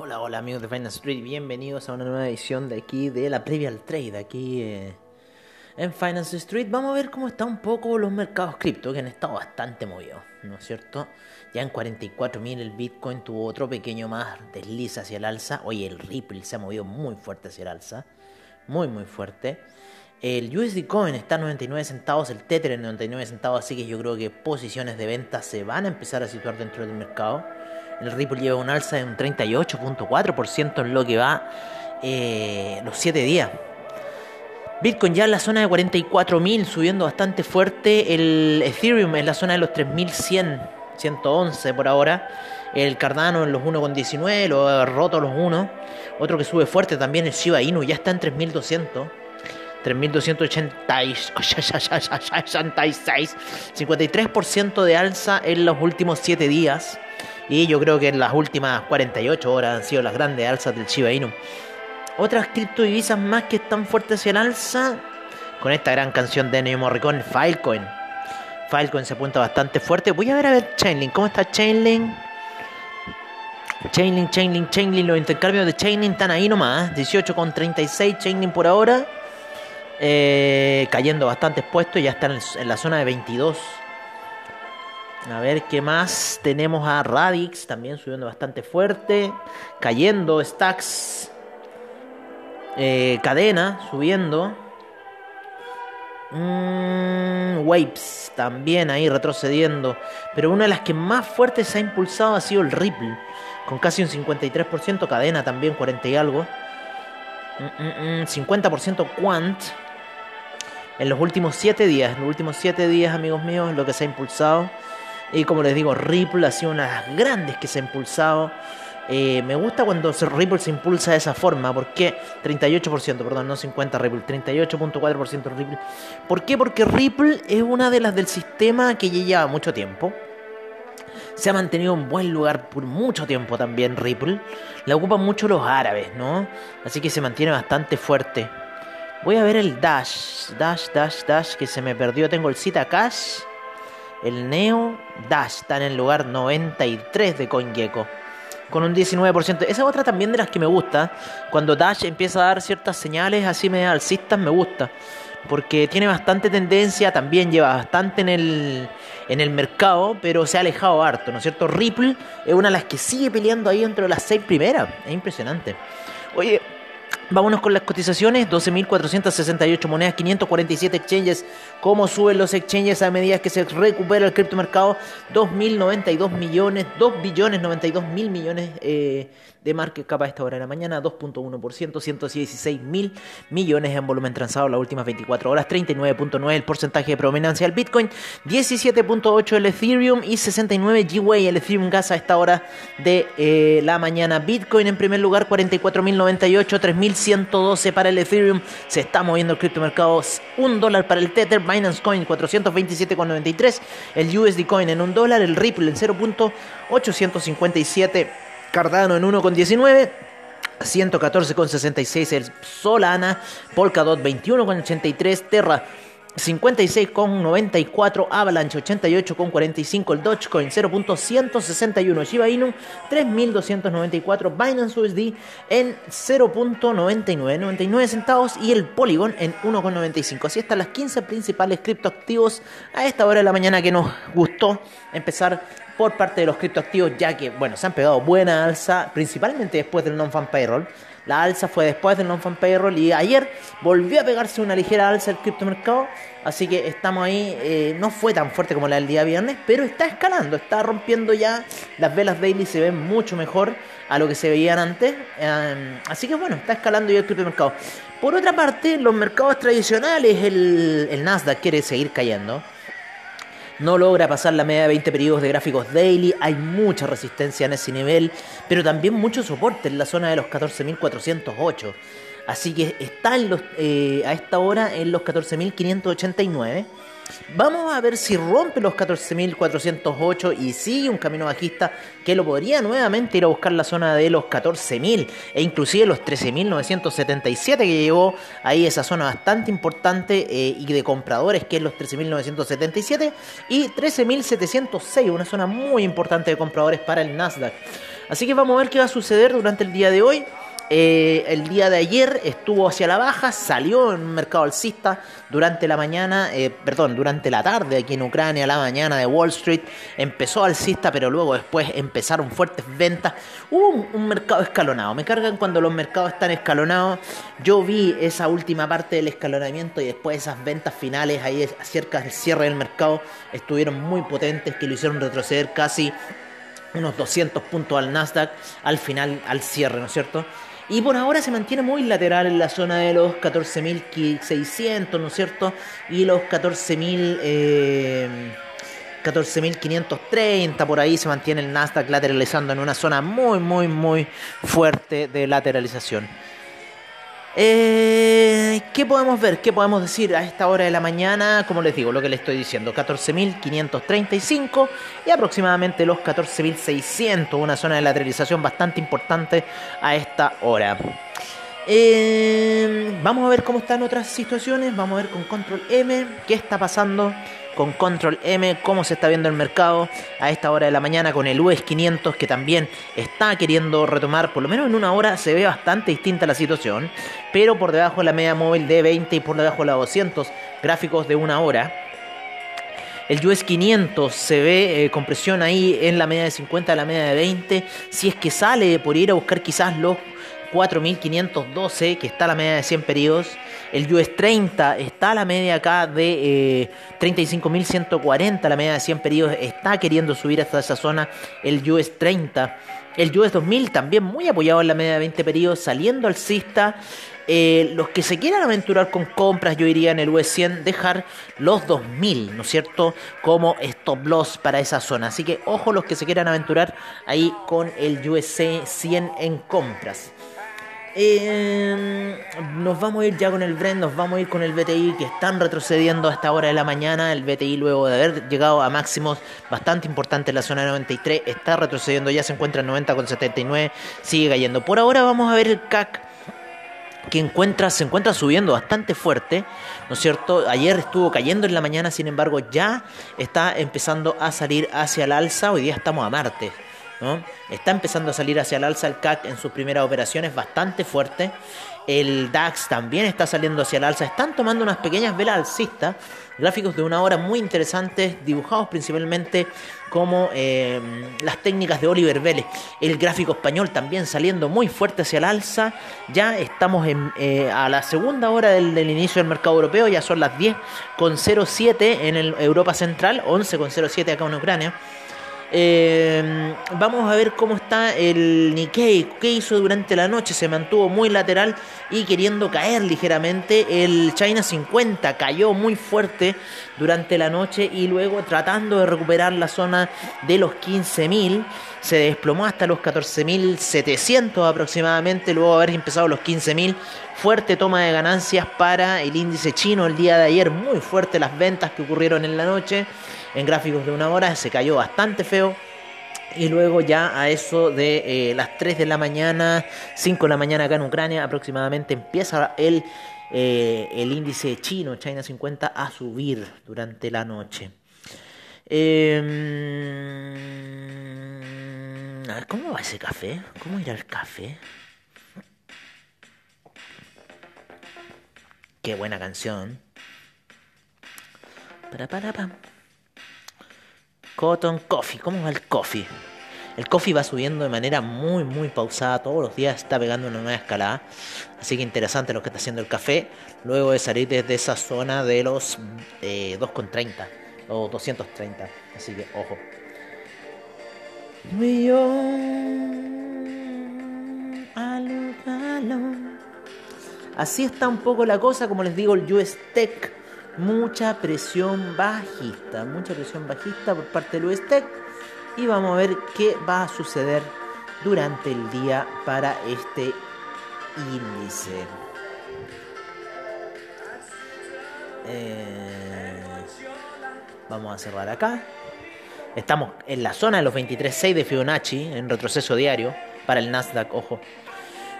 Hola, hola amigos de Finance Street, bienvenidos a una nueva edición de aquí de la previa al trade, aquí eh, en Finance Street. Vamos a ver cómo están un poco los mercados cripto, que han estado bastante movidos, ¿no es cierto? Ya en 44.000 el Bitcoin tuvo otro pequeño más desliz hacia el alza. Oye, el Ripple se ha movido muy fuerte hacia el alza, muy muy fuerte. El USD Coin está en 99 centavos, el Tether en 99 centavos, así que yo creo que posiciones de venta se van a empezar a situar dentro del mercado. El Ripple lleva un alza de un 38.4% en lo que va eh, los 7 días. Bitcoin ya en la zona de 44.000, subiendo bastante fuerte. El Ethereum en la zona de los 3.100, 111 por ahora. El Cardano en los 1.19, lo ha roto los 1. Otro que sube fuerte también, el Shiba Inu, ya está en 3.200. 3.286, 53% de alza en los últimos 7 días. Y yo creo que en las últimas 48 horas han sido las grandes alzas del Shiba Inu. Otras criptodivisas más que están fuertes hacia el alza. Con esta gran canción de Neo Morricone, Filecoin. Filecoin se apunta bastante fuerte. Voy a ver a ver Chainlink. ¿Cómo está Chainlink? Chainlink, Chainlink, Chainlink. Los intercambios de Chainlink están ahí nomás. 18,36 Chainlink por ahora. Eh, cayendo bastantes puestos. Ya están en la zona de 22. A ver qué más. Tenemos a Radix también subiendo bastante fuerte. Cayendo. Stacks. Eh, cadena subiendo. Mm, Waves también ahí retrocediendo. Pero una de las que más fuertes se ha impulsado ha sido el Ripple. Con casi un 53%. Cadena también 40 y algo. 50% mm, Quant. En los últimos 7 días. En los últimos 7 días, amigos míos, lo que se ha impulsado. Y como les digo, Ripple ha sido una de las grandes que se ha impulsado. Eh, me gusta cuando Ripple se impulsa de esa forma. ¿Por qué? 38%, perdón, no 50 Ripple, 38.4% Ripple. ¿Por qué? Porque Ripple es una de las del sistema que ya lleva mucho tiempo. Se ha mantenido en buen lugar por mucho tiempo también Ripple. La ocupan mucho los árabes, ¿no? Así que se mantiene bastante fuerte. Voy a ver el Dash, Dash, Dash, Dash, que se me perdió. Tengo el Cita Cash. El Neo Dash está en el lugar 93 de CoinGecko. Con un 19%. Esa es otra también de las que me gusta. Cuando Dash empieza a dar ciertas señales así medio alcistas, me gusta. Porque tiene bastante tendencia, también lleva bastante en el, en el mercado, pero se ha alejado harto, ¿no es cierto? Ripple es una de las que sigue peleando ahí dentro de las seis primeras. Es impresionante. Oye, Vámonos con las cotizaciones, 12.468 monedas, 547 exchanges. ¿Cómo suben los exchanges a medida que se recupera el criptomercado? 2.092 millones, 2 billones 92 mil millones eh, de market cap a esta hora de la mañana, 2.1%, 116 mil millones en volumen transado las últimas 24 horas, 39.9 el porcentaje de prominencia del Bitcoin, 17.8 el Ethereum y 69 Gwei el Ethereum Gas a esta hora de eh, la mañana. Bitcoin en primer lugar, 44.098, 3.112 para el Ethereum, se está moviendo el criptomercado, 1 dólar para el Tether, Binance Coin 427,93, el USD Coin en 1 dólar, el Ripple en 0.857 Cardano en 1,19. 114,66 el Solana, Polkadot 21,83, Terra 56,94, Avalanche 88,45, el Dogecoin 0.161, Shiba Inu 3.294, Binance USD en 0.99, 99 centavos y el Polygon en 1,95. Así están las 15 principales criptoactivos a esta hora de la mañana que nos gustó empezar por parte de los criptoactivos, ya que, bueno, se han pegado buena alza, principalmente después del non-fan payroll. La alza fue después del non-fan payroll y ayer volvió a pegarse una ligera alza el criptomercado. Así que estamos ahí, eh, no fue tan fuerte como la del día viernes, pero está escalando, está rompiendo ya. Las velas daily se ven mucho mejor a lo que se veían antes. Em, así que bueno, está escalando ya el criptomercado. Por otra parte, los mercados tradicionales, el, el Nasdaq quiere seguir cayendo no logra pasar la media de 20 periodos de gráficos daily, hay mucha resistencia en ese nivel, pero también mucho soporte en la zona de los 14.408. Así que está en eh, a esta hora en los 14.589. Vamos a ver si rompe los 14.408 y sigue un camino bajista que lo podría nuevamente ir a buscar la zona de los 14.000 e inclusive los 13.977 que llegó ahí esa zona bastante importante eh, y de compradores que es los 13.977 y 13.706, una zona muy importante de compradores para el Nasdaq. Así que vamos a ver qué va a suceder durante el día de hoy. Eh, el día de ayer estuvo hacia la baja, salió en un mercado alcista durante la mañana, eh, perdón, durante la tarde aquí en Ucrania, la mañana de Wall Street, empezó alcista, pero luego después empezaron fuertes ventas. Hubo un, mercado escalonado, me cargan cuando los mercados están escalonados. Yo vi esa última parte del escalonamiento y después esas ventas finales ahí cerca del cierre del mercado estuvieron muy potentes que lo hicieron retroceder casi unos 200 puntos al Nasdaq al final, al cierre, ¿no es cierto? Y por ahora se mantiene muy lateral en la zona de los 14.600, ¿no es cierto? Y los 14.000... Eh, 14.530 por ahí se mantiene el Nasdaq lateralizando en una zona muy muy muy fuerte de lateralización. Eh, ¿Qué podemos ver? ¿Qué podemos decir a esta hora de la mañana? Como les digo, lo que les estoy diciendo, 14.535 y aproximadamente los 14.600, una zona de lateralización bastante importante a esta hora. Eh, vamos a ver cómo están otras situaciones, vamos a ver con Control M qué está pasando con Control M, cómo se está viendo el mercado a esta hora de la mañana con el US 500 que también está queriendo retomar, por lo menos en una hora se ve bastante distinta la situación, pero por debajo de la media móvil de 20 y por debajo de la 200 gráficos de una hora. El US 500 se ve eh, con presión ahí en la media de 50 a la media de 20. Si es que sale por ir a buscar quizás los 4.512, que está la media de 100 periodos. El US 30 está a la media acá de 35.140, eh, la media de 100 periodos está queriendo subir hasta esa zona. El US 30. El US 2000 también muy apoyado en la media de 20 periodos, saliendo alcista. Eh, los que se quieran aventurar con compras, yo iría en el US 100 dejar los 2000, ¿no es cierto? Como stop loss para esa zona. Así que ojo los que se quieran aventurar ahí con el US 100 en compras. Eh, nos vamos a ir ya con el Brent, nos vamos a ir con el BTI que están retrocediendo a esta hora de la mañana. El BTI luego de haber llegado a máximos bastante importantes en la zona de 93 está retrocediendo, ya se encuentra en 90,79, sigue cayendo. Por ahora vamos a ver el CAC que encuentra, se encuentra subiendo bastante fuerte, ¿no es cierto? Ayer estuvo cayendo en la mañana, sin embargo ya está empezando a salir hacia el alza, hoy día estamos a martes. Está empezando a salir hacia el alza el CAC en sus primeras operaciones bastante fuerte. El DAX también está saliendo hacia el alza. Están tomando unas pequeñas velas alcistas. Gráficos de una hora muy interesantes, dibujados principalmente como eh, las técnicas de Oliver Vélez. El gráfico español también saliendo muy fuerte hacia el alza. Ya estamos eh, a la segunda hora del, inicio del mercado europeo. Ya son las 10.07 en el Europa Central, 11.07 acá en Ucrania. Eh, vamos a ver cómo está el Nikkei, qué hizo durante la noche, se mantuvo muy lateral y queriendo caer ligeramente. El China 50 cayó muy fuerte durante la noche y luego tratando de recuperar la zona de los 15.000, se desplomó hasta los 14.700 aproximadamente, luego de haber empezado los 15.000. Fuerte toma de ganancias para el índice chino el día de ayer, muy fuerte las ventas que ocurrieron en la noche en gráficos de una hora, se cayó bastante feo. Y luego ya a eso de eh, las 3 de la mañana, 5 de la mañana acá en Ucrania aproximadamente, empieza el, eh, el índice chino, China 50, a subir durante la noche. Em, a ver, ¿cómo va ese café? ¿Cómo irá el café? Qué buena canción. Para, para. Cotton Coffee. ¿Cómo va el coffee? El coffee va subiendo de manera muy, muy pausada. Todos los días está pegando una nueva escalada. Así que interesante lo que está haciendo el café. Luego de salir desde esa zona de los eh, 2,30 o 230. Así que ojo. Así está un poco la cosa. Como les digo, el US Tech mucha presión bajista, mucha presión bajista por parte del USTEC y vamos a ver qué va a suceder durante el día para este índice. Eh, vamos a cerrar acá. Estamos en la zona de los 23.6 de Fibonacci en retroceso diario para el Nasdaq, ojo.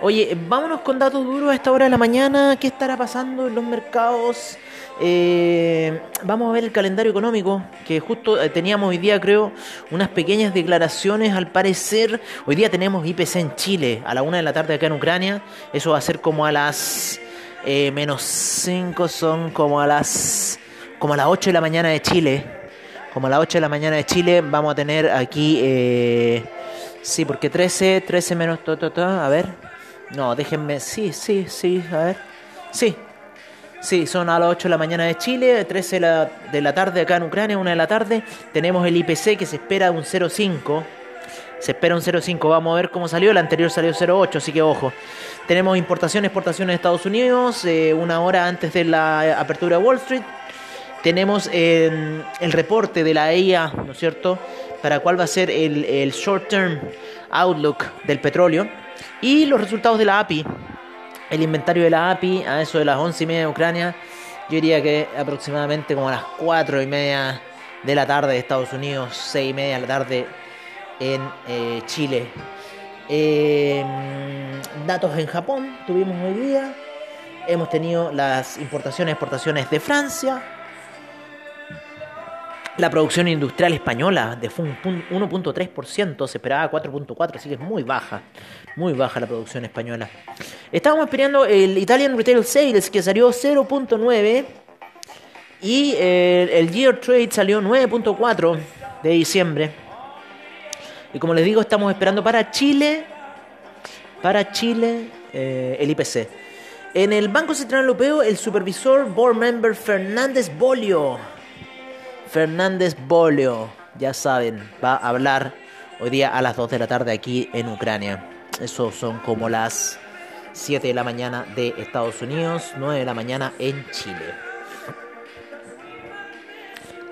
Oye, vámonos con datos duros a esta hora de la mañana. ¿Qué estará pasando en los mercados? Eh, vamos a ver el calendario económico, que justo eh, teníamos hoy día, creo, unas pequeñas declaraciones. Al parecer, hoy día tenemos IPC en Chile a la una de la tarde acá en Ucrania. Eso va a ser como a las eh, menos 5, son como a las como a las 8 de la mañana de Chile. Como a las 8 de la mañana de Chile vamos a tener aquí... Eh, sí, porque 13, 13 menos... a ver. No, déjenme... Sí, sí, sí, a ver. Sí. Sí, son a las 8 de la mañana de Chile, 13 de la, de la tarde acá en Ucrania, 1 de la tarde. Tenemos el IPC que se espera un 0,5. Se espera un 0,5. Vamos a ver cómo salió. El anterior salió 0,8, así que ojo. Tenemos importación, exportación en Estados Unidos, eh, una hora antes de la apertura de Wall Street. Tenemos el reporte de la EIA, ¿no es cierto?, para cuál va a ser el, short term outlook del petróleo y los resultados de la API. El inventario de la API a eso de las 11 y media de Ucrania, yo diría que aproximadamente como a las 4 y media de la tarde de Estados Unidos, 6 y media de la tarde en eh, Chile. Em, datos en Japón tuvimos hoy día. Hemos tenido las importaciones y exportaciones de Francia, la producción industrial española de fue un 1.3%, se esperaba 4.4%, así que es muy baja, muy baja la producción española. Estábamos esperando el Italian Retail Sales que salió 0.9 y el, el Year Trade salió 9.4 de diciembre. Y como les digo, estamos esperando para Chile, para Chile eh, el IPC. En el Banco Central Europeo, el supervisor board member Fernández Bolio Fernández Bolio, ya saben, va a hablar hoy día a las 2 de la tarde aquí en Ucrania. Eso son como las 7 de la mañana de Estados Unidos, 9 de la mañana en Chile.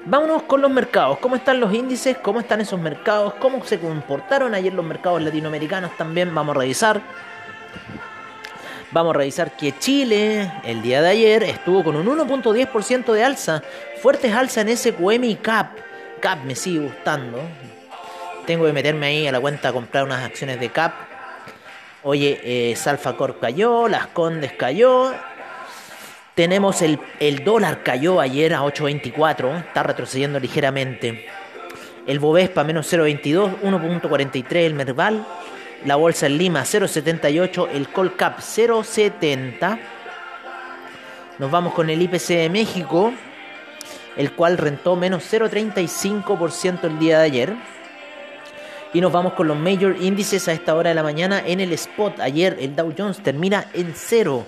Vámonos con los mercados. ¿Cómo están los índices? ¿Cómo están esos mercados? ¿Cómo se comportaron ayer los mercados latinoamericanos? También vamos a revisar. Vamos a revisar que Chile el día de ayer estuvo con un 1.10% de alza. Fuertes alzas en SQM y CAP. CAP me sigue gustando. Tengo que meterme ahí a la cuenta a comprar unas acciones de CAP. Oye, eh, Salfacor cayó, Las Condes cayó. Tenemos el, el dólar cayó ayer a 8.24, está retrocediendo ligeramente. El Bovespa menos 0.22, 1.43 el Merval la bolsa en Lima 0,78, el Colcap 0,70. Nos vamos con el IPC de México, el cual rentó menos 0,35% el día de ayer. Y nos vamos con los major índices a esta hora de la mañana en el spot. Ayer el Dow Jones termina en cero.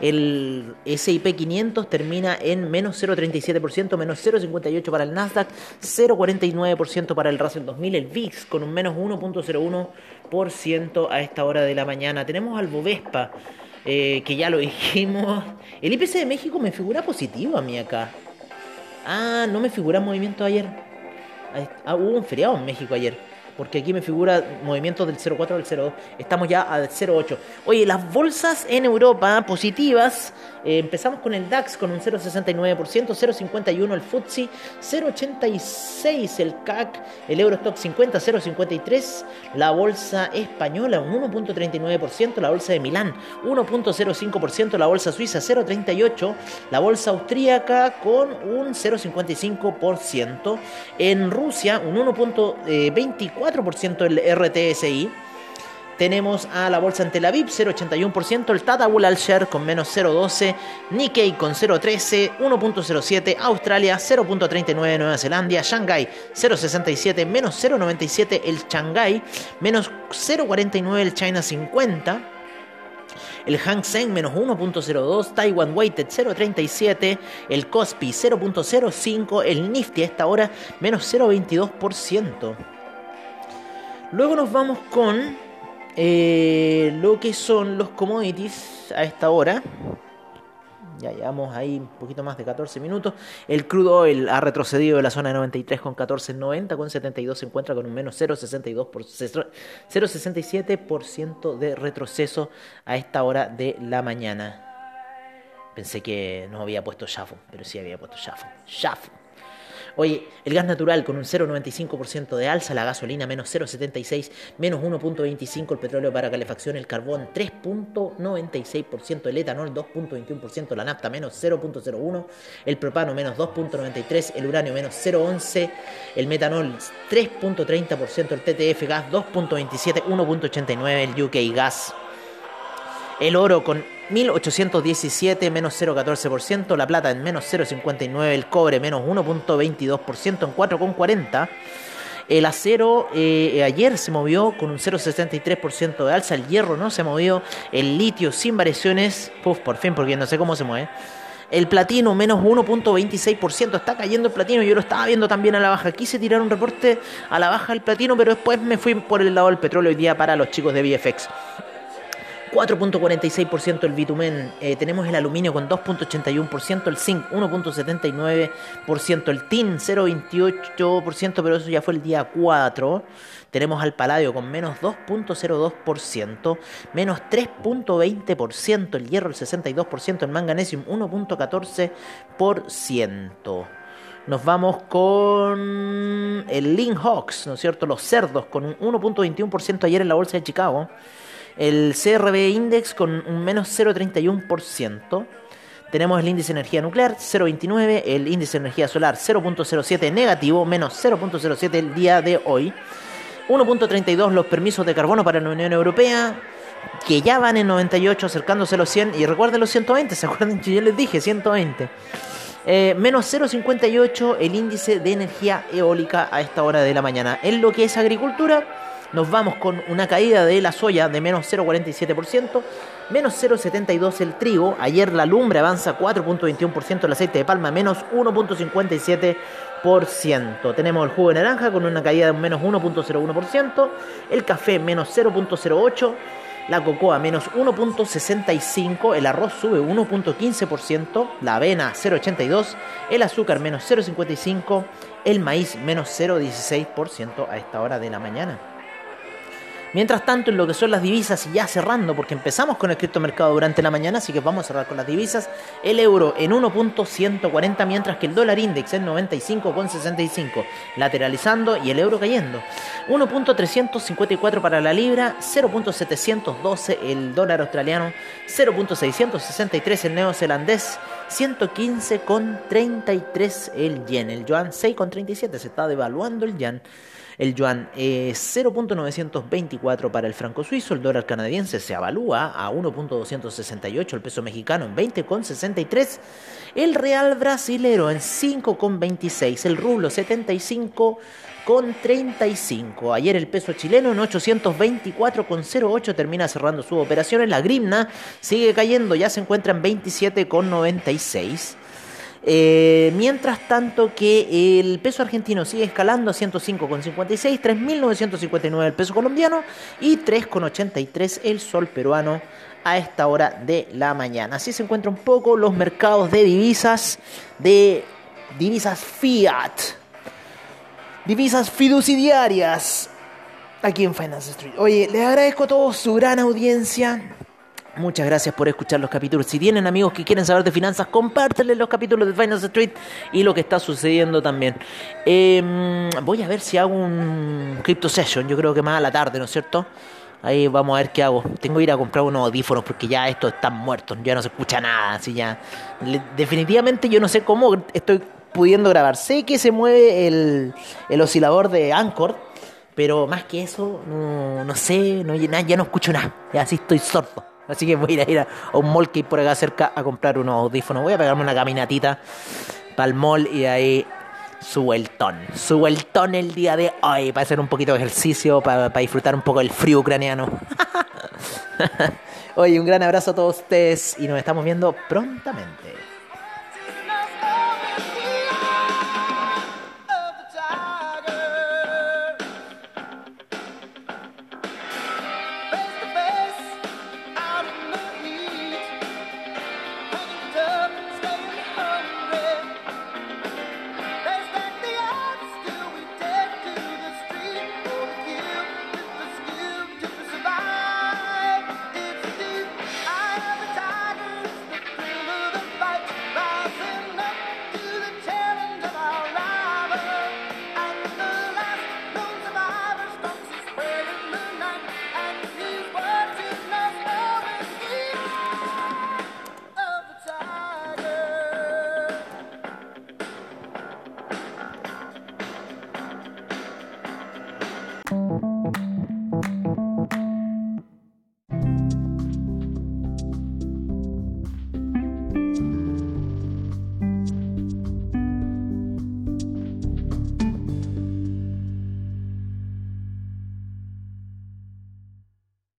El SIP 500 termina en menos 0,37%, menos 0,58% para el Nasdaq, 0,49% para el Russell 2000, el VIX con un menos 1,01% a esta hora de la mañana. Tenemos al Bovespa, eh, que ya lo dijimos. El IPC de México me figura positivo a mí acá. Ah, no me figura movimiento ayer. Ah, hubo un feriado en México ayer porque aquí me figura movimientos del 0,4 al 0,2. Estamos ya al 0,8. Oye, las bolsas en Europa positivas. Eh, empezamos con el DAX con un 0,69%, 0,51 el FTSE, 0,86 el CAC, el Eurostock 50, 0,53 la bolsa española, un 1,39%, la bolsa de Milán, 1,05%, la bolsa suiza, 0,38, la bolsa austríaca con un 0,55%, en Rusia un 1,24%, 4% el RTSI. Tenemos a la bolsa en Tel Aviv 0,81%, el Tadawul Al Share con menos 0,12%, Nikkei con 0,13%, 1,07%, Australia 0,39%, Nueva Zelanda, Shanghai 0,67%, menos 0,97% el Shanghai, menos 0,49% el China 50%. El Hang Seng menos 1.02, Taiwan Weighted 0.37, el Kospi 0.05, el Nifty a esta hora menos 0.22%. Luego nos vamos con eh, lo que son los commodities a esta hora. Ya llevamos ahí un poquito más de 14 minutos. El crudo oil ha retrocedido de la zona de 93 con 14.90, con 72 se encuentra con un menos 0.67% de retroceso a esta hora de la mañana. Pensé que no había puesto Shafo, pero sí había puesto Shafo. Shafo. Oye, el gas natural con un 0,95% de alza, la gasolina menos 0,76, menos 1,25 el petróleo para calefacción, el carbón 3,96%, el etanol 2,21%, la nafta menos 0,01, el propano menos 2,93, el uranio menos 0,11, el metanol 3,30%, el TTF gas 2,27, 1,89, el UK gas el oro con 1817 menos 0,14%, la plata en menos 0,59%, el cobre menos 1,22% en 4,40%. El acero eh, ayer se movió con un 0,63% de alza, el hierro no se movió, el litio sin variaciones, Puf, por fin, porque no sé cómo se mueve. El platino menos 1.26%, está cayendo el platino, yo lo estaba viendo también a la baja. Quise tirar un reporte a la baja del platino, pero después me fui por el lado del petróleo hoy día para los chicos de VFX. 4.46% el bitumen, eh, tenemos el aluminio con 2.81%, el zinc 1.79%, el tin 0.28%, pero eso ya fue el día 4. Tenemos al paladio con menos 2.02%, menos 3.20%, el hierro el 62%, el manganesium 1.14%. Nos vamos con el Link Hawks, ¿no es cierto? Los cerdos con un 1.21% ayer en la bolsa de Chicago el CRB Index con un menos 0,31%. Tenemos el índice de energía nuclear 0,29, el índice de energía solar 0,07 negativo, menos 0,07 el día de hoy. 1.32 los permisos de carbono para la Unión Europea, que ya van en 98 acercándose a los 100. Y recuerden los 120, ¿se acuerdan yo les dije 120? Eh, menos 0,58 el índice de energía eólica a esta hora de la mañana. En lo que es agricultura, nos vamos con una caída de la soya de menos 0,47%, menos 0,72% el trigo, ayer la lumbre avanza 4,21%, el aceite de palma menos 1,57%, tenemos el jugo de naranja con una caída de menos 1,01%, el café menos 0,08%, la cocoa menos 1.65, el arroz sube 1.15%, la avena 0.82, el azúcar menos 0.55, el maíz menos 0.16% a esta hora de la mañana. Mientras tanto, en lo que son las divisas, y ya cerrando, porque empezamos con el criptomercado durante la mañana, así que vamos a cerrar con las divisas. El euro en 1.140, mientras que el dólar index en 95.65, lateralizando y el euro cayendo. 1.354 para la libra, 0.712 el dólar australiano, 0.663 el neozelandés, 115.33 el yen, el yuan 6.37, se está devaluando el yen. El yuan es 0.924 para el franco suizo, el dólar canadiense se avalúa a 1.268, el peso mexicano en 20.63, el real brasilero en 5.26, el rublo 75 con 35. Ayer el peso chileno en 824,08 termina cerrando su operación. La grimna sigue cayendo, ya se encuentra en 27,96. Eh, mientras tanto que el peso argentino sigue escalando a 105,56, 3.959 el peso colombiano y 3,83 el sol peruano a esta hora de la mañana. Así se encuentran un poco los mercados de divisas, de divisas fiat, divisas fiduciarias aquí en Finance Street. Oye, les agradezco a todos su gran audiencia. Muchas gracias por escuchar los capítulos. Si tienen amigos que quieren saber de finanzas, compártenles los capítulos de Finance Street y lo que está sucediendo también. Em, voy a ver si hago un Crypto Session, yo creo que más a la tarde, ¿no es cierto? Ahí vamos a ver qué hago. Tengo que ir a comprar unos audífonos porque ya estos están muertos, ya no se escucha nada. Así ya. definitivamente yo no sé cómo estoy pudiendo grabar. Sé que se mueve el, oscilador de Anchor, pero más que eso, no, no sé, no, ya no escucho nada. Ya así estoy sordo. Así que voy a ir a, un mall que por acá cerca a comprar unos audífonos. Voy a pegarme una caminatita para el mall y ahí subo el ton. Subo el el día de hoy para hacer un poquito de ejercicio, para, para disfrutar un poco del frío ucraniano. Oye, un gran abrazo a todos ustedes y nos estamos viendo prontamente.